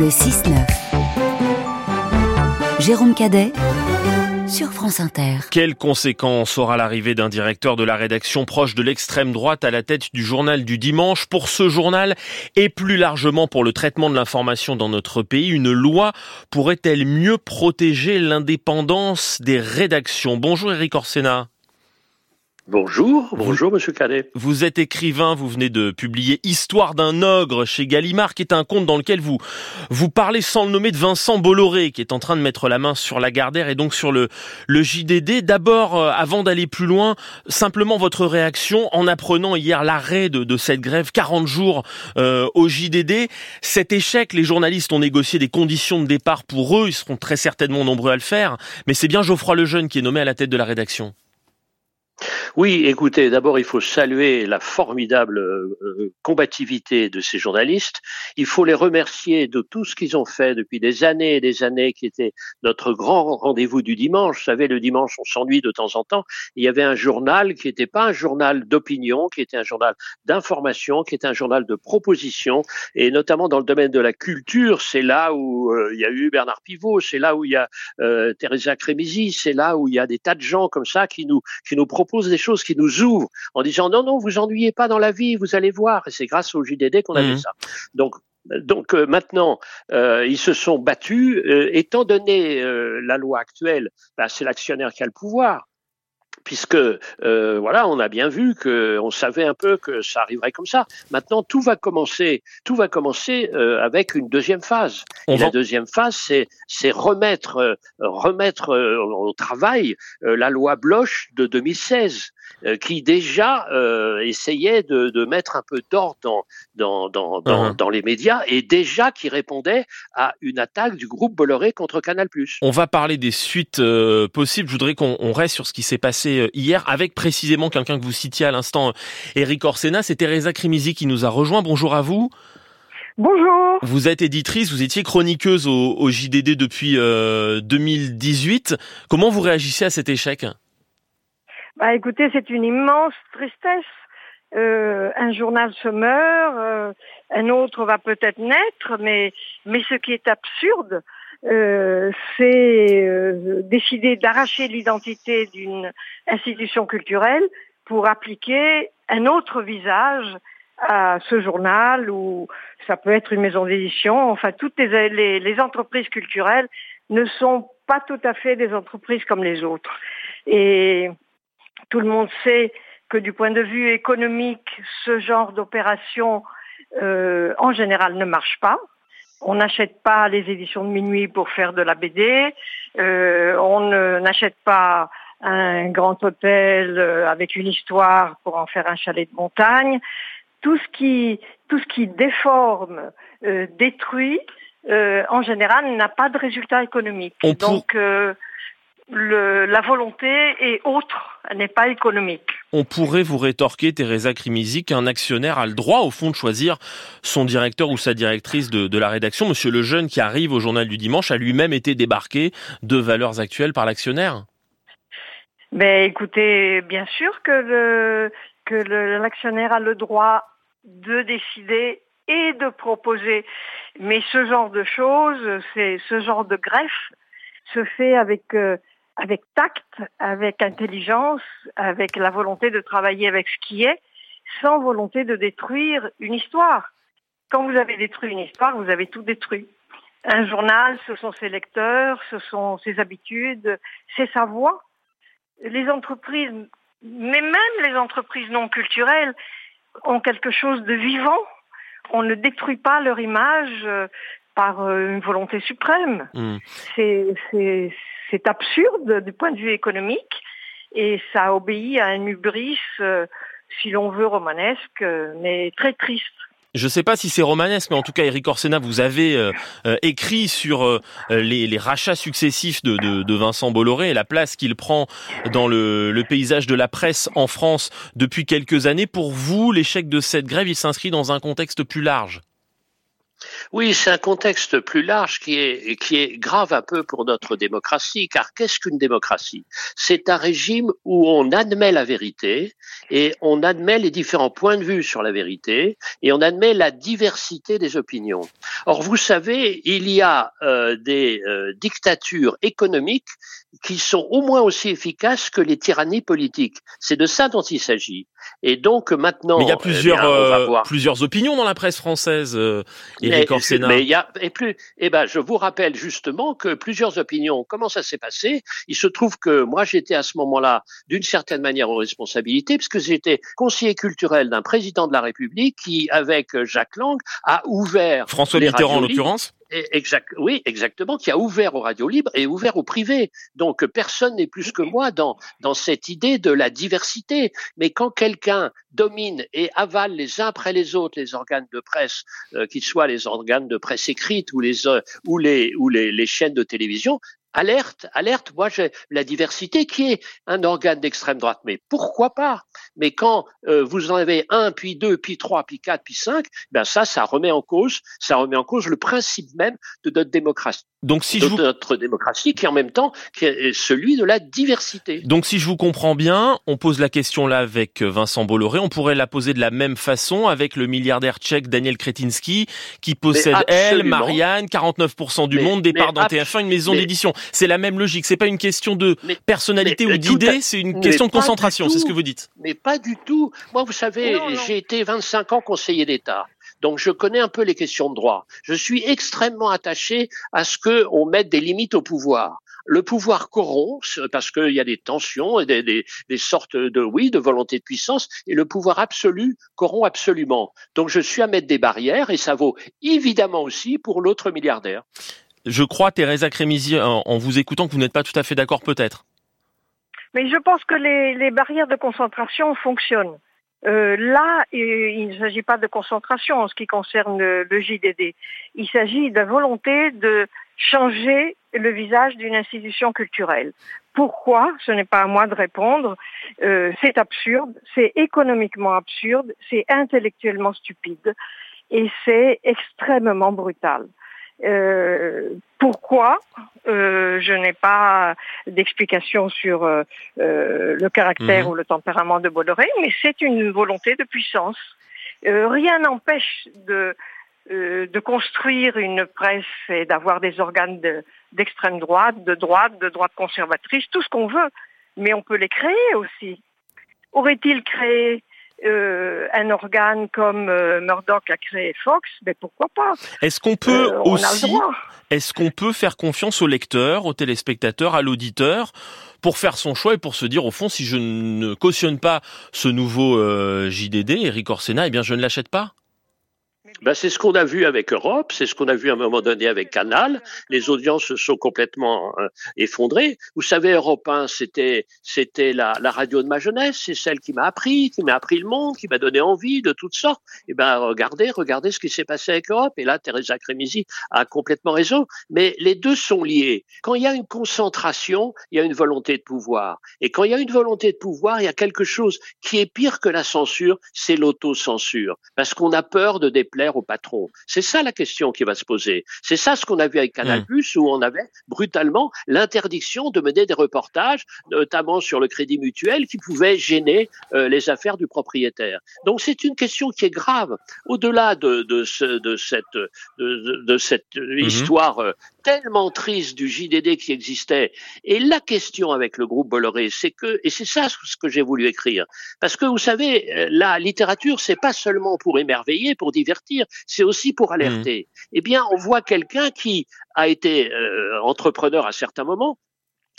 Le 6-9. Jérôme Cadet sur France Inter. Quelles conséquences aura l'arrivée d'un directeur de la rédaction proche de l'extrême droite à la tête du journal du dimanche? Pour ce journal et plus largement pour le traitement de l'information dans notre pays Une loi pourrait-elle mieux protéger l'indépendance des rédactions? Bonjour Eric Orsena. Bonjour, bonjour Monsieur Cadet. Vous êtes écrivain, vous venez de publier Histoire d'un ogre chez Gallimard, qui est un conte dans lequel vous vous parlez sans le nommer de Vincent Bolloré, qui est en train de mettre la main sur la Gardère et donc sur le le JDD. D'abord, euh, avant d'aller plus loin, simplement votre réaction en apprenant hier l'arrêt de, de, cette grève 40 jours euh, au JDD. Cet échec, les journalistes ont négocié des conditions de départ pour eux, ils seront très certainement nombreux à le faire, mais c'est bien Geoffroy Lejeune qui est nommé à la tête de la rédaction. Oui, écoutez, d'abord il faut saluer la formidable euh, combativité de ces journalistes. Il faut les remercier de tout ce qu'ils ont fait depuis des années et des années, qui était notre grand rendez-vous du dimanche. Vous savez, le dimanche, on s'ennuie de temps en temps. Il y avait un journal qui n'était pas un journal d'opinion, qui était un journal d'information, qui était un journal de proposition, et notamment dans le domaine de la culture, c'est là où euh, il y a eu Bernard Pivot, c'est là où il y a euh, Teresa Crémisi, c'est là où il y a des tas de gens comme ça qui nous qui nous proposent des choses qui nous ouvrent en disant non, non, vous ennuyez pas dans la vie, vous allez voir. Et c'est grâce au JDD qu'on a vu mmh. ça. Donc, donc euh, maintenant, euh, ils se sont battus. Euh, étant donné la loi actuelle, bah, c'est l'actionnaire qui a le pouvoir puisque euh, voilà, on a bien vu que on savait un peu que ça arriverait comme ça. Maintenant, tout va commencer, tout va commencer euh, avec une deuxième phase. Et la deuxième phase, c'est c'est remettre euh, remettre au travail la loi Bloch de 2016 qui déjà essayait de, de, mettre un peu d'ordre dans dans, dans, dans, uh-huh. dans, les médias et déjà qui répondait à une attaque du groupe Bolloré contre Canal+. On va parler des suites possibles. Je voudrais qu'on reste sur ce qui s'est passé euh, hier avec précisément quelqu'un que vous citiez à l'instant, Eric Orsena. C'est Teresa Crimisi qui nous a rejoint. Bonjour à vous. Bonjour. Vous êtes éditrice, vous étiez chroniqueuse au, JDD depuis 2018. Euh, Comment vous réagissez à cet échec? Bah écoutez, c'est une immense tristesse. Euh, un journal se meurt, un autre va peut-être naître, mais mais ce qui est absurde, euh, c'est euh, décider d'arracher l'identité d'une institution culturelle pour appliquer un autre visage à ce journal ou ça peut être une maison d'édition. Enfin, toutes les, les, entreprises culturelles ne sont pas tout à fait des entreprises comme les autres. Et tout le monde sait que du point de vue économique, ce genre d'opération, euh, en général, ne marche pas. On n'achète pas les éditions de minuit pour faire de la BD. Euh, on n'achète pas un grand hôtel euh, avec une histoire pour en faire un chalet de montagne. Tout ce qui, tout ce qui déforme, euh, détruit, en général, n'a pas de résultat économique. Donc, le, la volonté est autre, elle n'est pas économique. On pourrait vous rétorquer, Teresa Crimisi, qu'un actionnaire a le droit, au fond, de choisir son directeur ou sa directrice de, de la rédaction. Monsieur Lejeune, qui arrive au journal du dimanche, a lui-même été débarqué de valeurs actuelles par l'actionnaire. Mais écoutez, bien sûr que le, que l'actionnaire a le droit de décider et de proposer. Mais ce genre de choses, c'est ce genre de greffe se fait avec euh, avec tact, avec intelligence, avec la volonté de travailler avec ce qui est, sans volonté de détruire une histoire. Quand vous avez détruit une histoire, vous avez tout détruit. Un journal, ce sont ses lecteurs, ce sont ses habitudes, c'est sa voix. Les entreprises, mais même les entreprises non culturelles, ont quelque chose de vivant. On ne détruit pas leur image euh, par euh, une volonté suprême. Hmm. C'est c'est absurde du point de vue économique et ça obéit à un hubris, euh, si l'on veut, romanesque, mais très triste. Je ne sais pas si c'est romanesque, mais en tout cas, Eric Orsena, vous avez euh, euh, écrit sur les, rachats successifs de, Vincent Bolloré et la place qu'il prend dans le, le, paysage de la presse en France depuis quelques années. Pour vous, l'échec de cette grève, il s'inscrit dans un contexte plus large? Oui, c'est un contexte plus large qui est, qui est grave un peu pour notre démocratie, car qu'est-ce qu'une démocratie? C'est un régime où on admet la vérité et on admet les différents points de vue sur la vérité et on admet la diversité des opinions. Or, vous savez, il y a euh, des euh, dictatures économiques qui sont au moins aussi efficaces que les tyrannies politiques. C'est de ça dont il s'agit. Et donc maintenant, mais il y a eh plusieurs euh, plusieurs opinions dans la presse française. Mais il y a et plus. Eh ben, je vous rappelle justement que plusieurs opinions. Comment ça s'est passé Il se trouve que moi j'étais à ce moment-là d'une certaine manière en responsabilité puisque j'étais conseiller culturel d'un président de la République qui, avec Jacques Lang, a ouvert François Mitterrand en l'occurrence Exact, oui, exactement, qui a ouvert aux radios libres et ouvert au privé. Donc personne n'est plus que moi dans, dans cette idée de la diversité. Mais quand quelqu'un domine et avale les uns après les autres les organes de presse, euh, qu'ils soient les organes de presse écrite ou les, euh, ou les, ou les, les chaînes de télévision, alerte, alerte, moi j'ai la diversité qui est un organe d'extrême droite, mais pourquoi pas? Mais quand euh, vous en avez un, puis deux, puis trois, puis quatre, puis cinq, ben ça, ça remet en cause, ça remet en cause le principe même de notre démocratie. Donc si de je notre démocratie qui en même temps qui est celui de la diversité. Donc si je vous comprends bien, on pose la question là avec Vincent Bolloré, on pourrait la poser de la même façon avec le milliardaire tchèque Daniel Kretinsky qui possède elle, Marianne, 49% du monde, départ dans TF1, une maison d'édition. C'est la même logique. C'est pas une question de personnalité ou d'idée, c'est une question de concentration. C'est ce que vous dites. Mais pas du tout. Moi, vous savez, j'ai été 25 ans conseiller d'État. Donc je connais un peu les questions de droit. Je suis extrêmement attaché à ce qu'on mette des limites au pouvoir. Le pouvoir corrompt parce qu'il y a des tensions et des, des, des, sortes de oui de volonté de puissance et le pouvoir absolu corrompt absolument. Donc je suis à mettre des barrières et ça vaut évidemment aussi pour l'autre milliardaire. Je crois, Thérèse Crémisi, en, vous écoutant, que vous n'êtes pas tout à fait d'accord peut-être. Mais je pense que les, barrières de concentration fonctionnent. Euh, là, il ne s'agit pas de concentration en ce qui concerne le, JDD. Il s'agit de la volonté de changer le visage d'une institution culturelle. Pourquoi? Ce n'est pas à moi de répondre. Euh, c'est absurde, c'est économiquement absurde, c'est intellectuellement stupide et c'est extrêmement brutal. Euh, pourquoi euh, je n'ai pas d'explication sur euh, le caractère mhm. ou le tempérament de Bolloré, mais c'est une volonté de puissance. rien n'empêche de, de construire une presse et d'avoir des organes d'extrême droite, de droite, de droite conservatrice, tout ce qu'on veut, mais on peut les créer aussi. Aurait-il créé euh, un organe comme euh, Murdoch a créé Fox, mais pourquoi pas? Est-ce qu'on peut euh, aussi, est-ce qu'on peut faire confiance au lecteur, au téléspectateur, à l'auditeur pour faire son choix et pour se dire au fond si je ne cautionne pas ce nouveau JDD, Eric Orsena, eh bien je ne l'achète pas? Ben, c'est ce qu'on a vu avec Europe, c'est ce qu'on a vu à un moment donné avec Canal. Les audiences se sont complètement euh, effondrées. Vous savez, Europe 1, c'était c'était la, radio de ma jeunesse, c'est celle qui m'a appris, qui m'a appris le monde, qui m'a donné envie de toutes sortes. Et eh ben regardez, regardez ce qui s'est passé avec Europe. Et là, Teresa Cremisi a complètement raison. Mais les deux sont liés. Quand il y a une concentration, il y a une volonté de pouvoir. Et quand il y a une volonté de pouvoir, il y a quelque chose qui est pire que la censure, c'est l'autocensure, parce qu'on a peur de déplaire au patron C'est ça la question qui va se poser. C'est ça ce qu'on a vu avec Canal+, mmh. où on avait brutalement l'interdiction de mener des reportages, notamment sur le crédit mutuel, qui pouvaient gêner euh, les affaires du propriétaire. Donc c'est une question qui est grave. Au-delà de, de, de cette, de, cette mmh. histoire euh, tellement triste du JDD qui existait. Et la question avec le groupe Bolloré, c'est que, et c'est ça ce que j'ai voulu écrire, parce que vous savez, euh, la littérature, c'est pas seulement pour émerveiller, pour divertir, c'est aussi pour alerter. Mmh. Eh bien, on voit quelqu'un qui a été euh, entrepreneur à certains moments,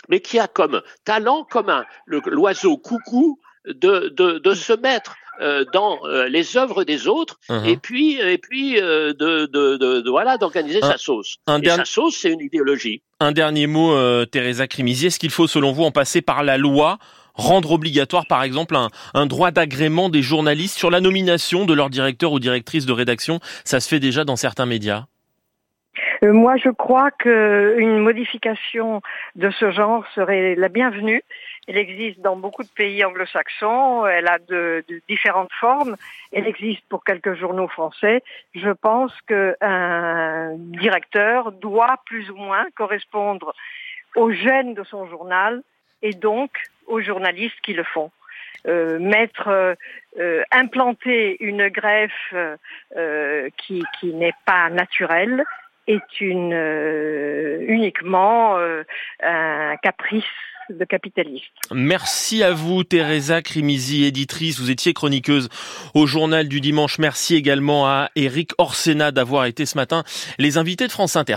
mais qui a comme talent, comme l'oiseau coucou, de, de, de se mettre euh, dans euh, les œuvres des autres uh-huh. et puis et puis euh, de, de, de, voilà d'organiser sa sauce. et sa sauce, c'est une idéologie. Un dernier mot, Teresa Crimisi, est-ce qu'il faut, selon vous, en passer par la loi rendre obligatoire, par exemple, un, un droit d'agrément des journalistes sur la nomination de leur directeur ou directrice de rédaction Ça se fait déjà dans certains médias. Euh, moi, je crois qu'une modification de ce genre serait la bienvenue. Elle existe dans beaucoup de pays anglo-saxons, elle a de, différentes formes, elle existe pour quelques journaux français. Je pense qu'un directeur doit plus ou moins correspondre aux gènes de son journal et donc aux journalistes qui le font. Euh, mettre, euh, euh, implanter une greffe qui, qui n'est pas naturelle est une, uniquement un caprice de capitaliste. Merci à vous, Teresa Crimizi, éditrice. Vous étiez chroniqueuse au journal du dimanche. Merci également à Eric Orsena d'avoir été ce matin les invités de France Inter.